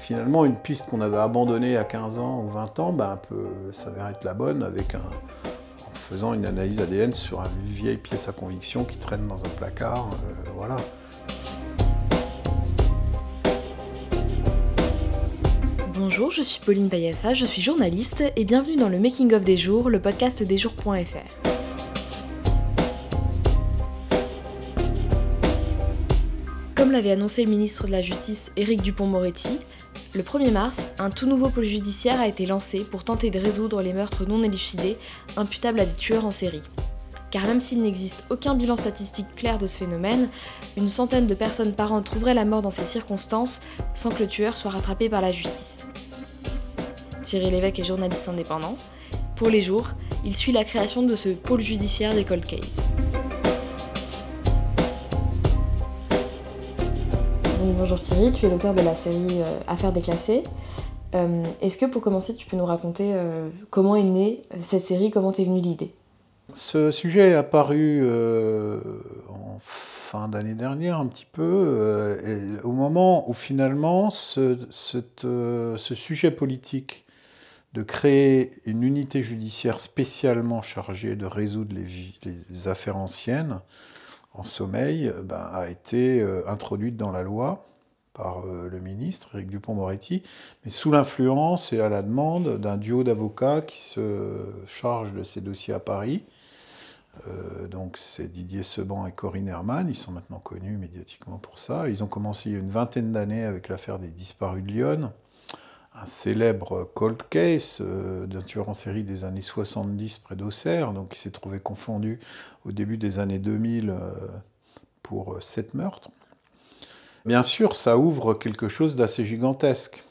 Finalement, une piste qu'on avait abandonnée à 15 ans ou 20 ans ben, peut s'avérer être la bonne avec un, en faisant une analyse ADN sur une vieille pièce à conviction qui traîne dans un placard. euh, voilà. Bonjour, je suis Pauline Payassa, je suis journaliste et bienvenue dans le Making of des jours, le podcast des jours.fr. Comme l'avait annoncé le ministre de la Justice Éric Dupont-Moretti, le 1er mars, un tout nouveau pôle judiciaire a été lancé pour tenter de résoudre les meurtres non élucidés imputables à des tueurs en série. Car même s'il n'existe aucun bilan statistique clair de ce phénomène, une centaine de personnes par an trouveraient la mort dans ces circonstances sans que le tueur soit rattrapé par la justice. Thierry Lévesque est journaliste indépendant. Pour les jours, il suit la création de ce pôle judiciaire des cold cases. Bonjour Thierry, tu es l'auteur de la série euh, Affaires déclassées. Euh, Est-ce que pour commencer, tu peux nous raconter euh, comment est née cette série, comment t'es venue l'idée? Ce sujet est apparu en fin d'année dernière un petit peu, au moment où finalement ce, sujet politique de créer une unité judiciaire spécialement chargée de résoudre les affaires anciennes en sommeil euh, ben, a été euh, introduite dans la loi par euh, le ministre Éric Dupont-Moretti, mais sous l'influence et à la demande d'un duo d'avocats qui se charge de ces dossiers à Paris. Donc c'est Didier Seban et Corinne Herman, ils sont maintenant connus médiatiquement pour ça. Ils ont commencé il y a une vingtaine d'années avec l'affaire des disparus de Lyon, un célèbre cold case euh, d'un tueur en série des années 70 près d'Auxerre, donc qui s'est trouvé confondu au début des années 2000 euh, pour euh, sept meurtres. Bien sûr, ça ouvre quelque chose d'assez gigantesque.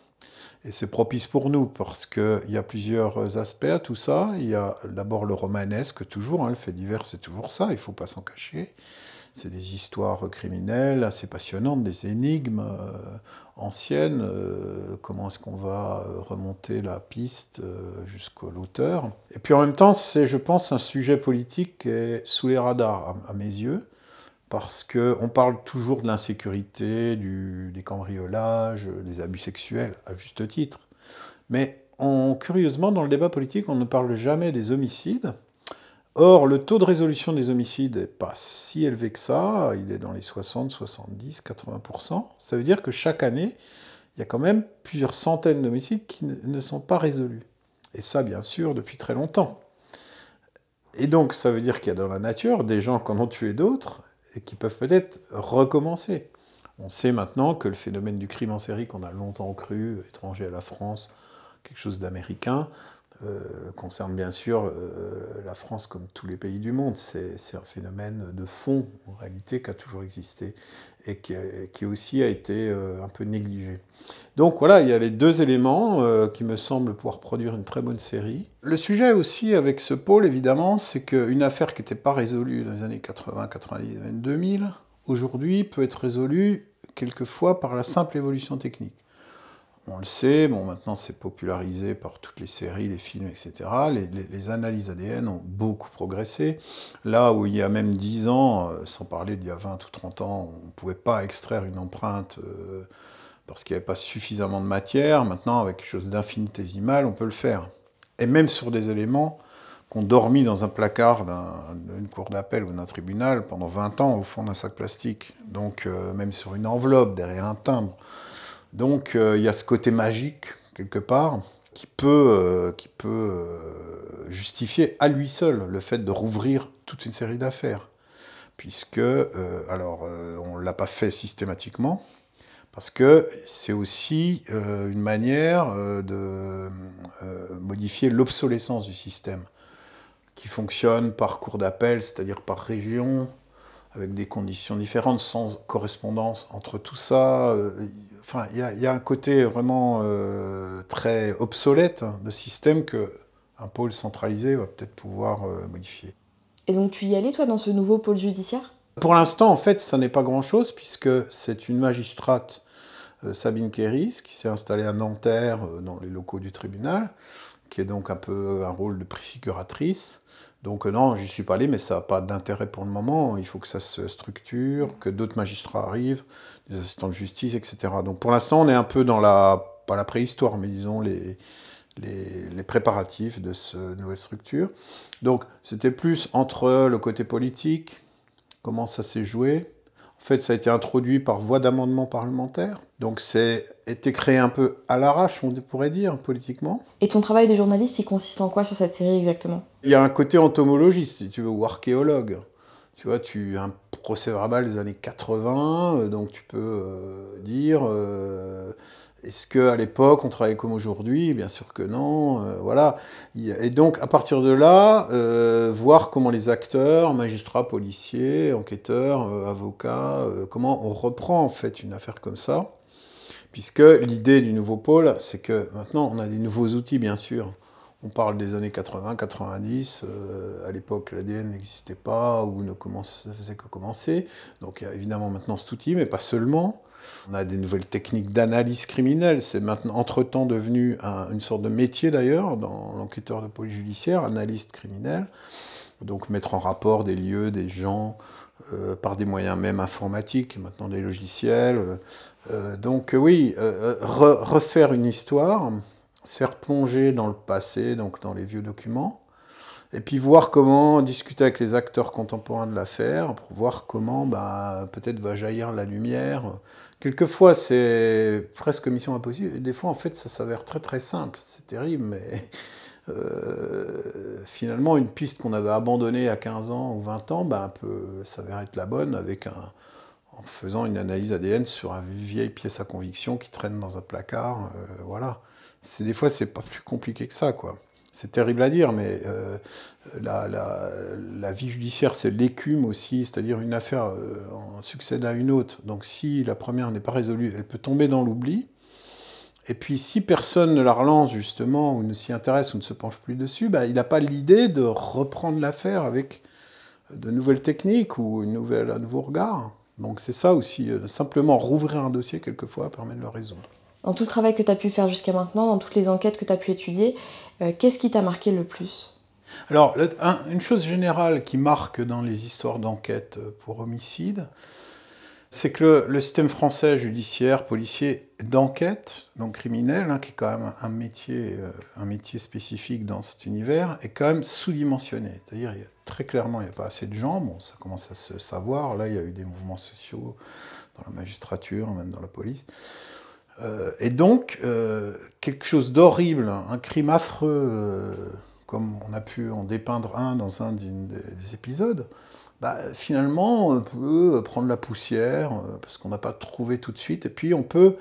Et c'est propice pour nous parce qu'il y a plusieurs aspects à tout ça. Il y a d'abord le romanesque, toujours, hein, le fait divers, c'est toujours ça, il ne faut pas s'en cacher. C'est des histoires criminelles assez passionnantes, des énigmes euh, anciennes. euh, comment est-ce qu'on va euh, remonter la piste jusqu'à l'auteur Et puis en même temps, c'est, je pense, un sujet politique qui est sous les radars, à, mes yeux parce qu'on parle toujours de l'insécurité, des cambriolages, des abus sexuels, à juste titre. Mais curieusement, dans le débat politique, on ne parle jamais des homicides. Or, le taux de résolution des homicides n'est pas si élevé que ça, il est dans les 60, 70, 80%. Ça veut dire que chaque année, il y a quand même plusieurs centaines d'homicides qui ne- sont pas résolus. Et ça, bien sûr, depuis très longtemps. Et donc, ça veut dire qu'il y a dans la nature des gens qui en ont tué d'autres et qui peuvent peut-être recommencer. On sait maintenant que le phénomène du crime en série, qu'on a longtemps cru étranger à la France, quelque chose d'américain, euh, concerne bien sûr euh, la France comme tous les pays du monde. C'est un phénomène de fond, en réalité, qui a toujours existé et qui, qui aussi a été euh, un peu négligé. Donc voilà, il y a les deux éléments qui me semblent pouvoir produire une très bonne série. Le sujet aussi avec ce pôle, évidemment, c'est qu'une affaire qui n'était pas résolue dans les années 80, 90, même 2000, aujourd'hui peut être résolue quelquefois par la simple évolution technique. On le sait, bon, maintenant c'est popularisé par toutes les séries, les films, etc. Les, analyses ADN ont beaucoup progressé. Là où il y a même 10 ans, euh, sans parler d'il y a 20 ou 30 ans, on ne pouvait pas extraire une empreinte euh, parce qu'il n'y avait pas suffisamment de matière. Maintenant, avec quelque chose d'infinitésimal, on peut le faire. Et même sur des éléments qu'on dormi dans un placard d'un- d'une cour d'appel ou d'un tribunal pendant 20 ans au fond d'un sac plastique. Donc, euh, même sur une enveloppe, derrière un timbre. Donc, euh, il y a ce côté magique, quelque part, qui peut, euh, euh, justifier à lui seul le fait de rouvrir toute une série d'affaires. Puisque, alors, on ne l'a pas fait systématiquement, parce que c'est aussi une manière de modifier l'obsolescence du système, qui fonctionne par cours d'appel, c'est-à-dire par région, avec des conditions différentes, sans correspondance entre tout ça. Euh, Enfin, il y, a- il y a un côté vraiment euh, très obsolète de système que un pôle centralisé va peut-être pouvoir euh, modifier. Et donc tu y allais toi dans ce nouveau pôle judiciaire? Pour l'instant, en fait, ça n'est pas grand-chose, puisque c'est une magistrate, euh, Sabine Kéris, qui s'est installée à Nanterre, dans les locaux du tribunal, qui est donc un peu un rôle de préfiguratrice. Donc euh, non, j'y suis pas allé, mais ça n'a pas d'intérêt pour le moment. Il faut que ça se structure, que d'autres magistrats arrivent, des assistants de justice, etc. Donc pour l'instant, on est un peu dans la pas la préhistoire, mais disons les, les, préparatifs de cette nouvelle structure. Donc c'était plus entre le côté politique, comment ça s'est joué. En fait, ça a été introduit par voie d'amendement parlementaire. Donc c'est été créé un peu à l'arrache, on pourrait dire, politiquement. Et ton travail de journaliste, il consiste en quoi sur cette série exactement? Il y a un côté entomologiste, si tu veux, ou archéologue. Tu vois, tu as un procès verbal des années 80, euh, donc tu peux euh, dire euh, est-ce qu'à l'époque on travaillait comme aujourd'hui? Bien sûr que non. voilà. Et donc à partir de là, voir comment les acteurs, magistrats, policiers, enquêteurs, avocats, comment on reprend en fait une affaire comme ça. Puisque l'idée du nouveau pôle, c'est que maintenant on a des nouveaux outils, bien sûr. On parle des années 80, 90. Euh, à l'époque, l'ADN n'existait pas ou ne faisait que commencer. Donc il y a évidemment maintenant cet outil, mais pas seulement. On a des nouvelles techniques d'analyse criminelle. C'est maintenant, entre-temps, devenu une sorte de métier d'ailleurs dans l'enquêteur de police judiciaire, analyste criminel. Donc mettre en rapport des lieux, des gens, euh, par des moyens même informatiques, maintenant des logiciels. Euh, donc oui, refaire une histoire c'est replonger dans le passé, donc dans les vieux documents, et puis voir comment discuter avec les acteurs contemporains de l'affaire, pour voir comment bah, peut-être va jaillir la lumière. Quelquefois, c'est presque mission impossible, et des fois, en fait, ça s'avère très très simple. C'est terrible, mais euh, finalement, une piste qu'on avait abandonnée à 15 ans ou 20 ans bah, peut s'avérer être la bonne avec un, en faisant une analyse ADN sur une vieille pièce à conviction qui traîne dans un placard. Euh, voilà c'est des fois c'est pas plus compliqué que ça quoi. C'est terrible à dire, mais euh, la, la, vie judiciaire, c'est l'écume aussi, c'est-à-dire une affaire euh, succède à une autre. Donc si la première n'est pas résolue, elle peut tomber dans l'oubli. Et puis si personne ne la relance justement, ou ne s'y intéresse, ou ne se penche plus dessus, bah, il n'a pas l'idée de reprendre l'affaire avec de nouvelles techniques ou une nouvelle, un nouveau regard. Donc c'est ça aussi, euh, simplement rouvrir un dossier quelquefois permet de le résoudre dans tout le travail que tu as pu faire jusqu'à maintenant, dans toutes les enquêtes que tu as pu étudier, euh, qu'est-ce qui t'a marqué le plus? Alors, une chose générale qui marque dans les histoires d'enquête euh, pour homicide, c'est que le, système français judiciaire, policier d'enquête, donc criminel, hein, qui est quand même un métier, euh, un métier spécifique dans cet univers, est quand même sous-dimensionné. C'est-à-dire, très clairement, il n'y a pas assez de gens. Bon, ça commence à se savoir. Là, il y a eu des mouvements sociaux dans la magistrature, même dans la police. Euh, et donc, euh, quelque chose d'horrible, un crime affreux, euh, comme on a pu en dépeindre un dans un des, épisodes, bah, finalement, on peut prendre la poussière, parce qu'on n'a pas trouvé tout de suite, et puis on peut...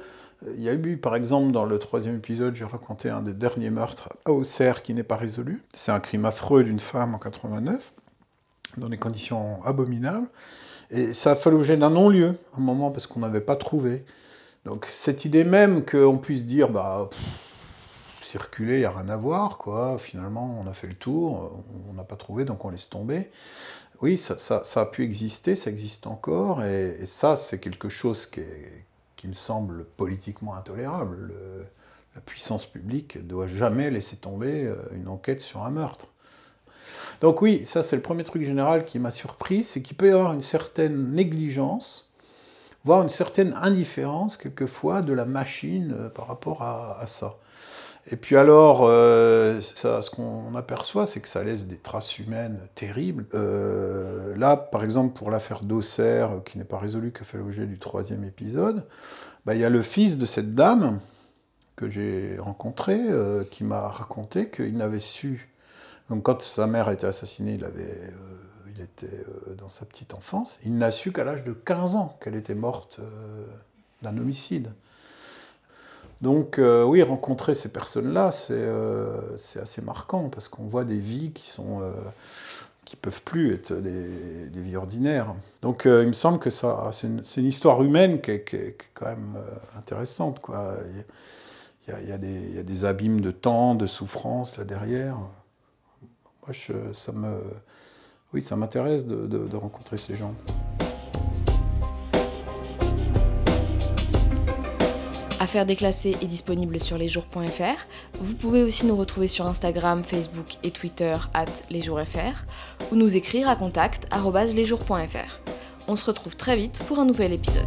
Il y a eu, par exemple, dans le troisième épisode, j'ai raconté un des derniers meurtres à Auxerre qui n'est pas résolu. C'est un crime affreux d'une femme en 89, dans des conditions abominables. Et ça a fait l'objet d'un non-lieu, un moment, parce qu'on n'avait pas trouvé. Donc cette idée même qu'on puisse dire, bah, circuler, il n'y a rien à voir, quoi. Finalement, on a fait le tour, on n'a pas trouvé, donc on laisse tomber. Oui, ça, ça, a pu exister, ça existe encore, et, ça, c'est quelque chose qui, me semble politiquement intolérable. la puissance publique ne doit jamais laisser tomber euh, une enquête sur un meurtre. Donc oui, ça c'est le premier truc général qui m'a surpris, c'est qu'il peut y avoir une certaine négligence une certaine indifférence quelquefois de la machine euh, par rapport à, ça. Et puis alors, euh, ce qu'on aperçoit, c'est que ça laisse des traces humaines terribles. Euh, là, par exemple, pour l'affaire d'Auxerre, qui n'est pas résolue, qui a fait l'objet du troisième épisode, bah, il y a le fils de cette dame que j'ai rencontré, qui m'a raconté qu'il n'avait su. Donc quand sa mère a été assassinée, il avait il était euh, dans sa petite enfance. Il n'a su qu'à l'âge de 15 ans qu'elle était morte euh, d'un homicide. Donc euh, oui, rencontrer ces personnes-là, c'est assez marquant parce qu'on voit des vies qui sont qui peuvent plus être des, vies ordinaires. Donc il me semble que ça, c'est une, histoire humaine qui est, quand même intéressante. Quoi. Il, y a, des, il, y a, des, abîmes de temps, de souffrance là derrière. Moi, ça me oui, ça m'intéresse de, rencontrer ces gens. Affaires déclassées est disponible sur lesjours.fr. Vous pouvez aussi nous retrouver sur Instagram, Facebook et Twitter at lesjoursfr ou nous écrire à contact lesjours.fr. On se retrouve très vite pour un nouvel épisode.